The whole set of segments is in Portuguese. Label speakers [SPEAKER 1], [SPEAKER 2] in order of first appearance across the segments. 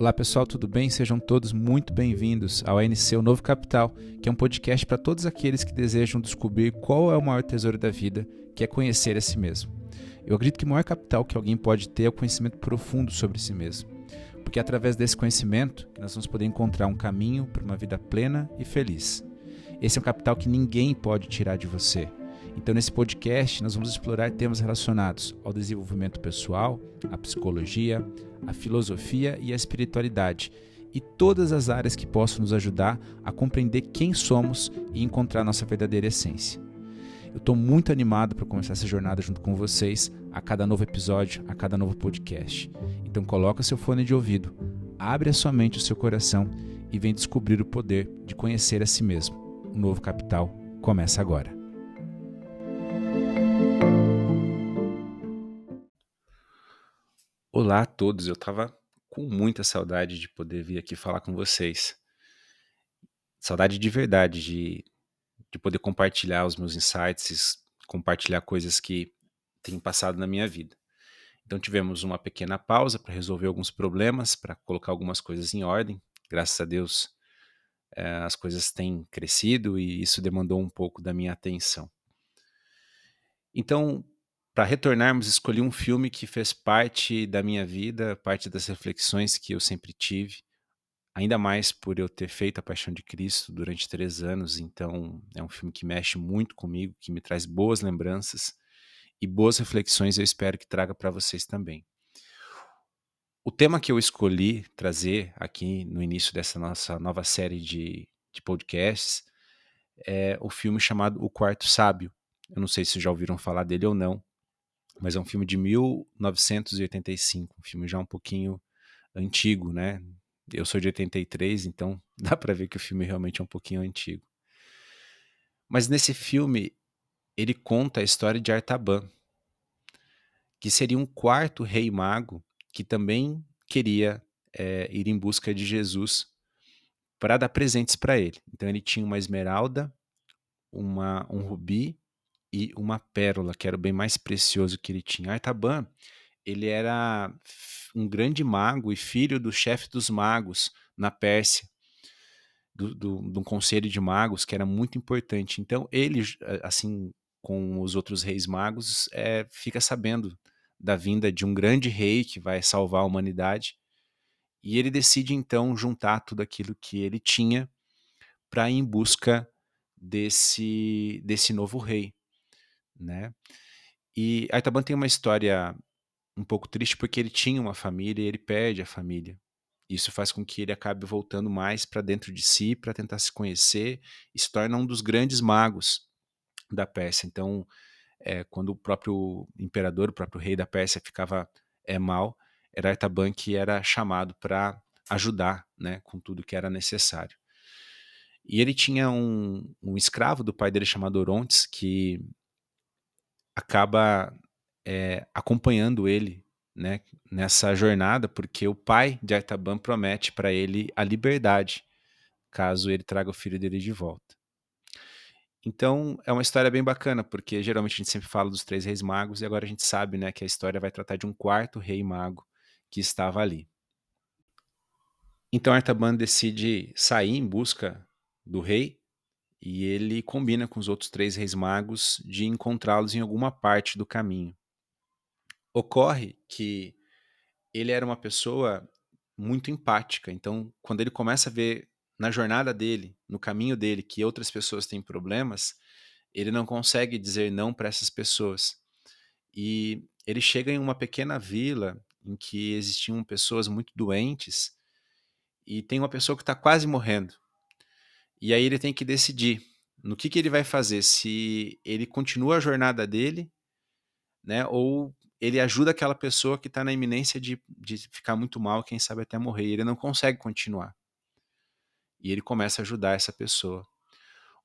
[SPEAKER 1] Olá pessoal, tudo bem? Sejam todos muito bem-vindos ao ANC O Novo Capital, que é um podcast para todos aqueles que desejam descobrir qual é o maior tesouro da vida, que é conhecer a si mesmo. Eu acredito que o maior capital que alguém pode ter é o conhecimento profundo sobre si mesmo, porque é através desse conhecimento que nós vamos poder encontrar um caminho para uma vida plena e feliz. Esse é um capital que ninguém pode tirar de você. Então, nesse podcast, nós vamos explorar temas relacionados ao desenvolvimento pessoal, à psicologia, à filosofia e à espiritualidade, e todas as áreas que possam nos ajudar a compreender quem somos e encontrar nossa verdadeira essência. Eu estou muito animado para começar essa jornada junto com vocês a cada novo episódio, a cada novo podcast. Então coloca seu fone de ouvido, abre a sua mente o seu coração e vem descobrir o poder de conhecer a si mesmo. O novo capital começa agora. Olá a todos, eu estava com muita saudade de poder vir aqui falar com vocês. Saudade de verdade, de, de poder compartilhar os meus insights, compartilhar coisas que têm passado na minha vida. Então tivemos uma pequena pausa para resolver alguns problemas, para colocar algumas coisas em ordem. Graças a Deus é, as coisas têm crescido e isso demandou um pouco da minha atenção. Então, para retornarmos, escolhi um filme que fez parte da minha vida, parte das reflexões que eu sempre tive, ainda mais por eu ter feito A Paixão de Cristo durante três anos. Então, é um filme que mexe muito comigo, que me traz boas lembranças e boas reflexões. Eu espero que traga para vocês também. O tema que eu escolhi trazer aqui no início dessa nossa nova série de, de podcasts é o filme chamado O Quarto Sábio. Eu não sei se já ouviram falar dele ou não mas é um filme de 1985, um filme já um pouquinho antigo, né? Eu sou de 83, então dá para ver que o filme realmente é um pouquinho antigo. Mas nesse filme ele conta a história de Artaban, que seria um quarto rei mago que também queria é, ir em busca de Jesus para dar presentes para ele. Então ele tinha uma esmeralda, uma, um rubi e uma pérola, que era o bem mais precioso que ele tinha. Artaban, ele era um grande mago e filho do chefe dos magos na Pérsia, do, do, conselho de magos que era muito importante. Então ele, assim com os outros reis magos, é, fica sabendo da vinda de um grande rei que vai salvar a humanidade. E ele decide então juntar tudo aquilo que ele tinha para ir em busca desse, desse novo rei né? E Aitaban tem uma história um pouco triste porque ele tinha uma família e ele perde a família. Isso faz com que ele acabe voltando mais para dentro de si para tentar se conhecer e se torna um dos grandes magos da Pérsia. Então, é, quando o próprio imperador, o próprio rei da Pérsia ficava é, mal, era Artaban que era chamado para ajudar né, com tudo que era necessário. E ele tinha um, um escravo do pai dele chamado Orontes, que acaba é, acompanhando ele né, nessa jornada, porque o pai de Artaban promete para ele a liberdade caso ele traga o filho dele de volta. Então é uma história bem bacana, porque geralmente a gente sempre fala dos três reis magos e agora a gente sabe né, que a história vai tratar de um quarto rei mago que estava ali. Então Artaban decide sair em busca do rei e ele combina com os outros três reis magos de encontrá-los em alguma parte do caminho. Ocorre que ele era uma pessoa muito empática, então quando ele começa a ver na jornada dele, no caminho dele, que outras pessoas têm problemas, ele não consegue dizer não para essas pessoas. E ele chega em uma pequena vila em que existiam pessoas muito doentes e tem uma pessoa que está quase morrendo. E aí ele tem que decidir no que, que ele vai fazer, se ele continua a jornada dele, né, ou ele ajuda aquela pessoa que está na iminência de, de ficar muito mal, quem sabe até morrer, e ele não consegue continuar. E ele começa a ajudar essa pessoa.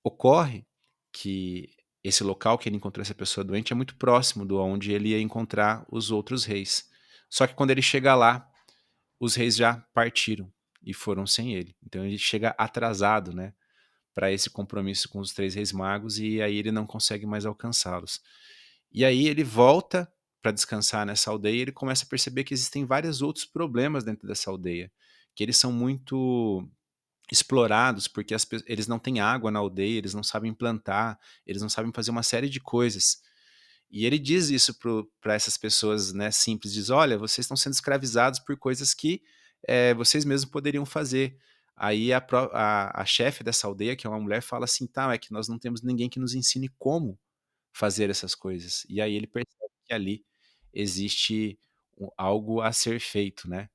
[SPEAKER 1] Ocorre que esse local que ele encontrou essa pessoa doente é muito próximo do onde ele ia encontrar os outros reis. Só que quando ele chega lá, os reis já partiram e foram sem ele. Então ele chega atrasado, né? Para esse compromisso com os três reis magos e aí ele não consegue mais alcançá-los. E aí ele volta para descansar nessa aldeia e ele começa a perceber que existem vários outros problemas dentro dessa aldeia, que eles são muito explorados porque as, eles não têm água na aldeia, eles não sabem plantar, eles não sabem fazer uma série de coisas. E ele diz isso para essas pessoas né, simples: diz, olha, vocês estão sendo escravizados por coisas que é, vocês mesmos poderiam fazer. Aí a, a, a chefe dessa aldeia, que é uma mulher, fala assim: tá, é que nós não temos ninguém que nos ensine como fazer essas coisas. E aí ele percebe que ali existe algo a ser feito, né?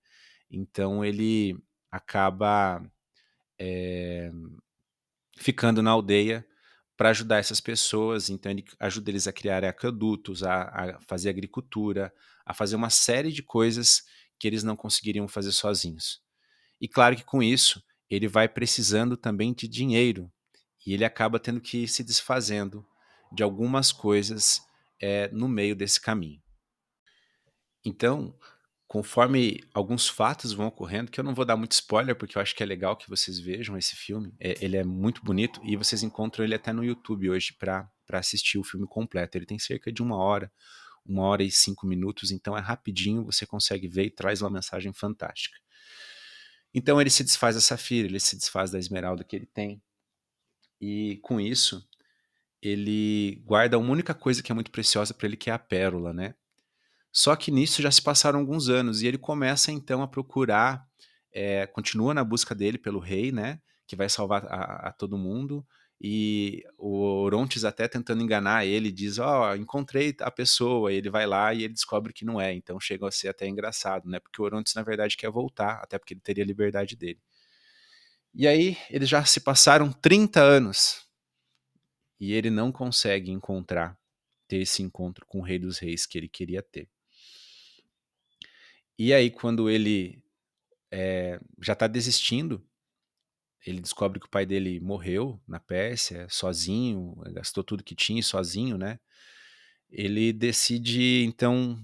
[SPEAKER 1] Então ele acaba é, ficando na aldeia para ajudar essas pessoas. Então, ele ajuda eles a criar aquedutos, a, a, fazer agricultura, a fazer uma série de coisas que eles não conseguiriam fazer sozinhos. E claro que com isso, ele vai precisando também de dinheiro e ele acaba tendo que ir se desfazendo de algumas coisas é, no meio desse caminho. Então, conforme alguns fatos vão ocorrendo, que eu não vou dar muito spoiler, porque eu acho que é legal que vocês vejam esse filme. É, ele é muito bonito e vocês encontram ele até no YouTube hoje para assistir o filme completo. Ele tem cerca de uma hora, uma hora e cinco minutos, então é rapidinho, você consegue ver e traz uma mensagem fantástica. Então ele se desfaz da Safira, ele se desfaz da esmeralda que ele tem, e com isso ele guarda uma única coisa que é muito preciosa para ele, que é a pérola, né? Só que nisso já se passaram alguns anos e ele começa então a procurar, é, continua na busca dele pelo rei, né? Que vai salvar a, a todo mundo. E o Orontes até tentando enganar ele, diz: Ó, oh, encontrei a pessoa. E ele vai lá e ele descobre que não é. Então chega a ser até engraçado, né? Porque o Orontes, na verdade, quer voltar, até porque ele teria a liberdade dele. E aí, eles já se passaram 30 anos e ele não consegue encontrar, ter esse encontro com o Rei dos Reis que ele queria ter. E aí, quando ele é, já está desistindo, ele descobre que o pai dele morreu na Pérsia, sozinho, gastou tudo que tinha sozinho, né? Ele decide, então,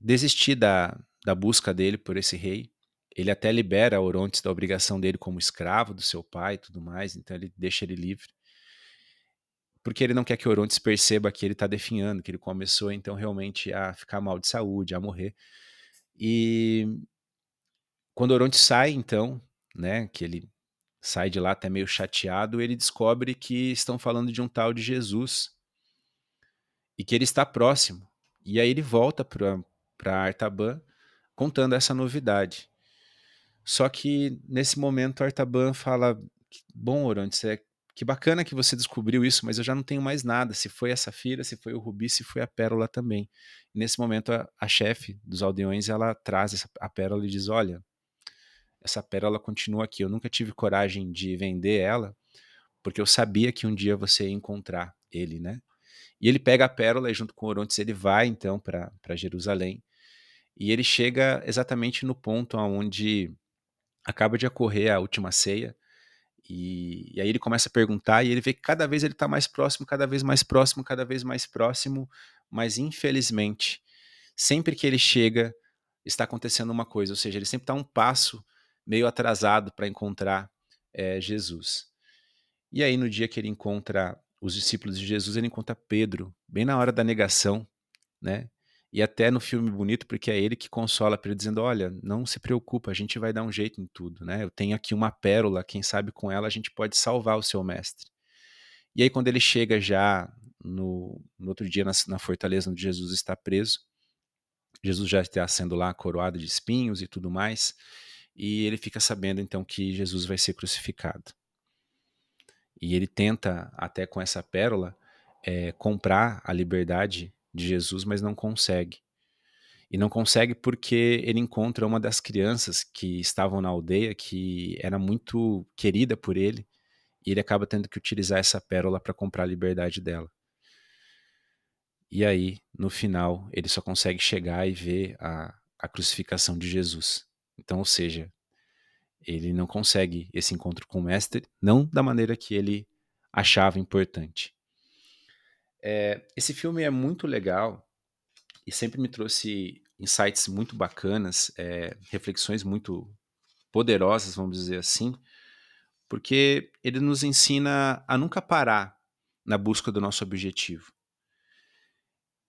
[SPEAKER 1] desistir da, da busca dele por esse rei. Ele até libera Orontes da obrigação dele como escravo do seu pai e tudo mais, então ele deixa ele livre. Porque ele não quer que Orontes perceba que ele está definhando, que ele começou então realmente a ficar mal de saúde, a morrer. E quando Oronte sai, então, né, que ele sai de lá até meio chateado, ele descobre que estão falando de um tal de Jesus e que ele está próximo. E aí ele volta para Artaban contando essa novidade. Só que nesse momento Artaban fala: Bom, Orontes, é que bacana que você descobriu isso, mas eu já não tenho mais nada. Se foi a Safira, se foi o Rubi, se foi a Pérola também. E nesse momento, a, a chefe dos aldeões, ela traz essa, a Pérola e diz, olha, essa Pérola continua aqui. Eu nunca tive coragem de vender ela, porque eu sabia que um dia você ia encontrar ele, né? E ele pega a Pérola e junto com Orontes ele vai, então, para Jerusalém. E ele chega exatamente no ponto onde acaba de ocorrer a última ceia, e, e, aí ele começa a perguntar e ele vê que cada vez ele está mais próximo, cada vez mais próximo, cada vez mais próximo, mas infelizmente, sempre que ele chega, está acontecendo uma coisa, ou seja, ele sempre está um passo meio atrasado para encontrar é, Jesus. E aí, no dia que ele encontra os discípulos de Jesus, ele encontra Pedro, bem na hora da negação, né? E até no filme bonito, porque é ele que consola Pedro, dizendo: Olha, não se preocupa, a gente vai dar um jeito em tudo, né? Eu tenho aqui uma pérola, quem sabe com ela a gente pode salvar o seu mestre. E aí, quando ele chega já no, no outro dia na, na, fortaleza onde Jesus está preso, Jesus já está sendo lá coroado de espinhos e tudo mais, e ele fica sabendo então que Jesus vai ser crucificado. E ele tenta, até com essa pérola, é, comprar a liberdade de Jesus, mas não consegue. E não consegue porque ele encontra uma das crianças que estavam na aldeia, que era muito querida por ele, e ele acaba tendo que utilizar essa pérola para comprar a liberdade dela. E aí, no final, ele só consegue chegar e ver a, a crucificação de Jesus. Então, ou seja, ele não consegue esse encontro com o mestre, não da maneira que ele achava importante. É, esse filme é muito legal e sempre me trouxe insights muito bacanas, é, reflexões muito poderosas, vamos dizer assim, porque ele nos ensina a nunca parar na busca do nosso objetivo.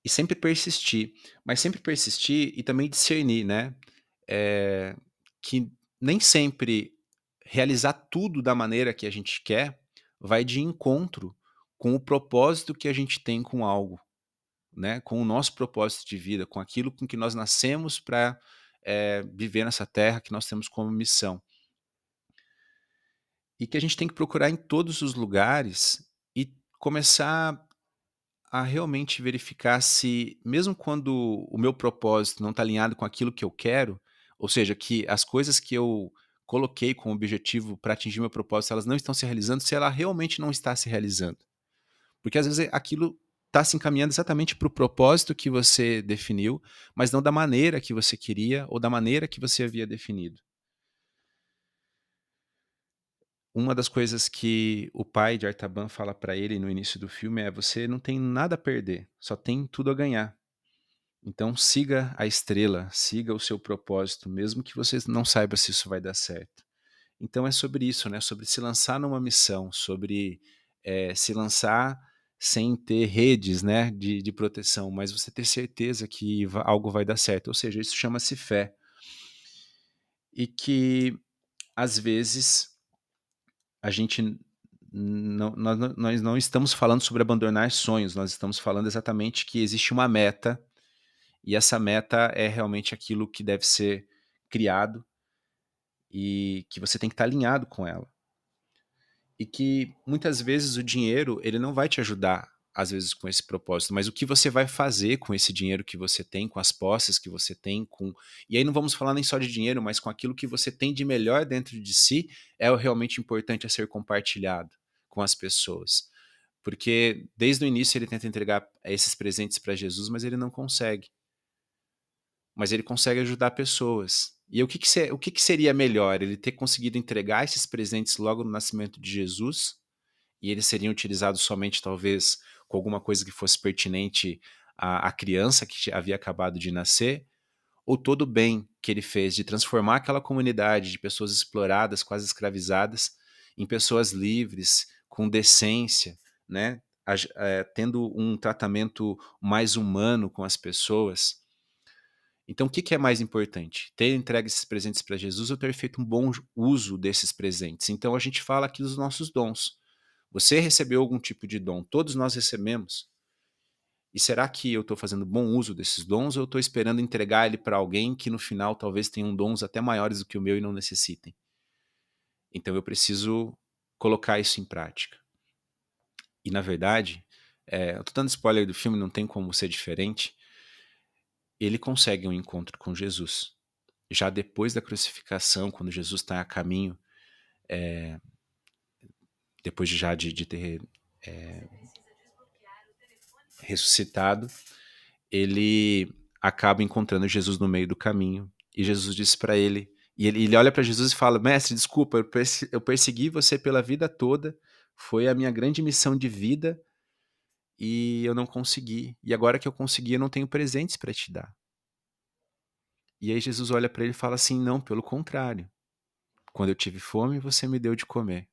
[SPEAKER 1] E sempre persistir, mas sempre persistir e também discernir, né? É, que nem sempre realizar tudo da maneira que a gente quer vai de encontro com o propósito que a gente tem com algo, né? Com o nosso propósito de vida, com aquilo com que nós nascemos para é, viver nessa terra que nós temos como missão. E que a gente tem que procurar em todos os lugares e começar a realmente verificar se, mesmo quando o meu propósito não está alinhado com aquilo que eu quero, ou seja, que as coisas que eu coloquei como objetivo para atingir meu propósito, elas não estão se realizando, se ela realmente não está se realizando. Porque às vezes aquilo está se encaminhando exatamente para o propósito que você definiu, mas não da maneira que você queria ou da maneira que você havia definido. Uma das coisas que o pai de Artaban fala para ele no início do filme é: você não tem nada a perder, só tem tudo a ganhar. Então siga a estrela, siga o seu propósito, mesmo que você não saiba se isso vai dar certo. Então é sobre isso, né? Sobre se lançar numa missão, sobre é, se lançar sem ter redes, né, de, de proteção, mas você ter certeza que algo vai dar certo. Ou seja, isso chama-se fé. E que às vezes a gente não, nós, nós não estamos falando sobre abandonar sonhos, nós estamos falando exatamente que existe uma meta e essa meta é realmente aquilo que deve ser criado e que você tem que estar alinhado com ela. E que muitas vezes o dinheiro, ele não vai te ajudar às vezes com esse propósito, mas o que você vai fazer com esse dinheiro que você tem, com as posses que você tem, com e aí não vamos falar nem só de dinheiro, mas com aquilo que você tem de melhor dentro de si, é o realmente importante a ser compartilhado com as pessoas. Porque desde o início ele tenta entregar esses presentes para Jesus, mas ele não consegue mas ele consegue ajudar pessoas. E o que, que, ser, o que, que seria melhor? Ele ter conseguido entregar esses presentes logo no nascimento de Jesus, e eles seriam utilizados somente, talvez, com alguma coisa que fosse pertinente à, à criança que havia acabado de nascer, ou todo o bem que ele fez de transformar aquela comunidade de pessoas exploradas, quase escravizadas, em pessoas livres, com decência, né? É, tendo um tratamento mais humano com as pessoas. Então, o que, que é mais importante? Ter entregue esses presentes para Jesus ou ter feito um bom uso desses presentes? Então, a gente fala aqui dos nossos dons. Você recebeu algum tipo de dom? Todos nós recebemos. E será que eu estou fazendo bom uso desses dons ou estou esperando entregar ele para alguém que no final talvez tenham dons até maiores do que o meu e não necessitem? Então eu preciso colocar isso em prática. E na verdade, é, eu estou dando spoiler do filme, não tem como ser diferente ele consegue um encontro com Jesus. Já depois da crucificação, quando Jesus está a caminho, é, depois de já de, de ter é, ressuscitado, ele acaba encontrando Jesus no meio do caminho. E Jesus disse para ele, e ele, ele olha para Jesus e fala: Mestre, desculpa, eu persegui você pela vida toda, foi a minha grande missão de vida e eu não consegui. E agora que eu consegui, eu não tenho presentes para te dar. E aí Jesus olha para ele e fala assim: Não, pelo contrário. Quando eu tive fome, você me deu de comer.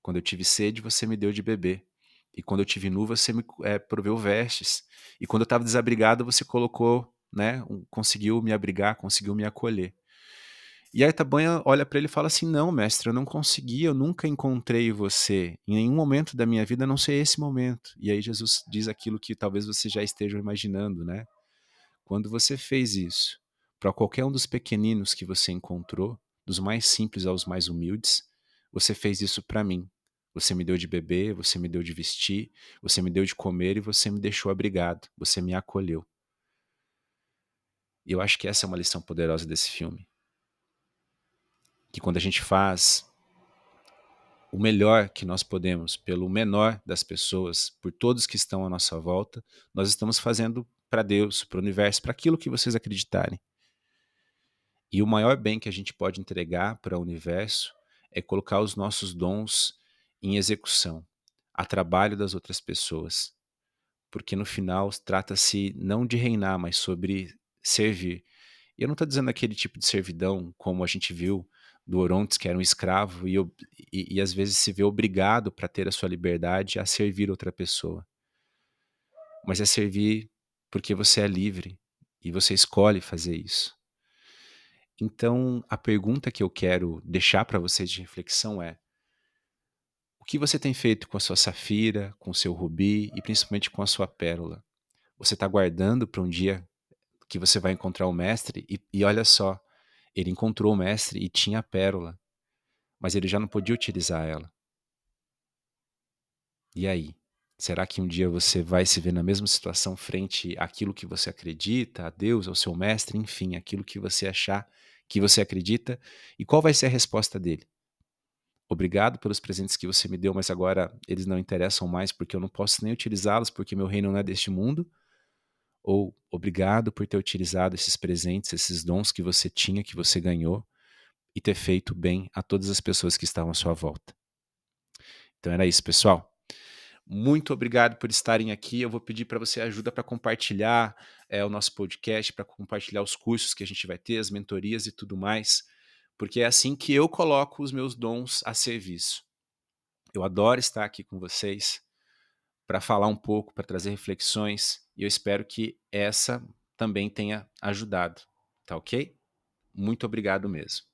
[SPEAKER 1] Quando eu tive sede, você me deu de beber. E quando eu tive nu, você me é, proveu vestes. E quando eu estava desabrigado, você colocou, né, um, conseguiu me abrigar, conseguiu me acolher. E aí Itabanha olha para ele e fala assim: Não, mestre, eu não consegui, eu nunca encontrei você. Em nenhum momento da minha vida, a não sei esse momento. E aí Jesus diz aquilo que talvez você já esteja imaginando, né? Quando você fez isso para qualquer um dos pequeninos que você encontrou, dos mais simples aos mais humildes, você fez isso para mim. Você me deu de beber, você me deu de vestir, você me deu de comer e você me deixou abrigado, você me acolheu. E eu acho que essa é uma lição poderosa desse filme que quando a gente faz o melhor que nós podemos pelo menor das pessoas, por todos que estão à nossa volta, nós estamos fazendo para Deus, para o universo, para aquilo que vocês acreditarem. E o maior bem que a gente pode entregar para o universo é colocar os nossos dons em execução, a trabalho das outras pessoas. Porque no final trata-se não de reinar, mas sobre servir. E eu não estou dizendo aquele tipo de servidão como a gente viu do Orontes, que era um escravo, e, e, e às vezes se vê obrigado para ter a sua liberdade a servir outra pessoa. Mas é servir porque você é livre e você escolhe fazer isso. Então, a pergunta que eu quero deixar para vocês de reflexão é: o que você tem feito com a sua safira, com o seu rubi e principalmente com a sua pérola? Você está guardando para um dia que você vai encontrar o mestre? E, e olha só, ele encontrou o mestre e tinha a pérola, mas ele já não podia utilizar ela. E aí? Será que um dia você vai se ver na mesma situação frente àquilo que você acredita, a Deus, ao seu mestre, enfim, aquilo que você achar que você acredita? E qual vai ser a resposta dele? Obrigado pelos presentes que você me deu, mas agora eles não interessam mais porque eu não posso nem utilizá-los porque meu reino não é deste mundo? Ou obrigado por ter utilizado esses presentes, esses dons que você tinha, que você ganhou e ter feito bem a todas as pessoas que estavam à sua volta. Então era isso, pessoal. Muito obrigado por estarem aqui. Eu vou pedir para você ajuda para compartilhar é, o nosso podcast, para compartilhar os cursos que a gente vai ter, as mentorias e tudo mais, porque é assim que eu coloco os meus dons a serviço. Eu adoro estar aqui com vocês para falar um pouco, para trazer reflexões, e eu espero que essa também tenha ajudado. Tá ok? Muito obrigado mesmo.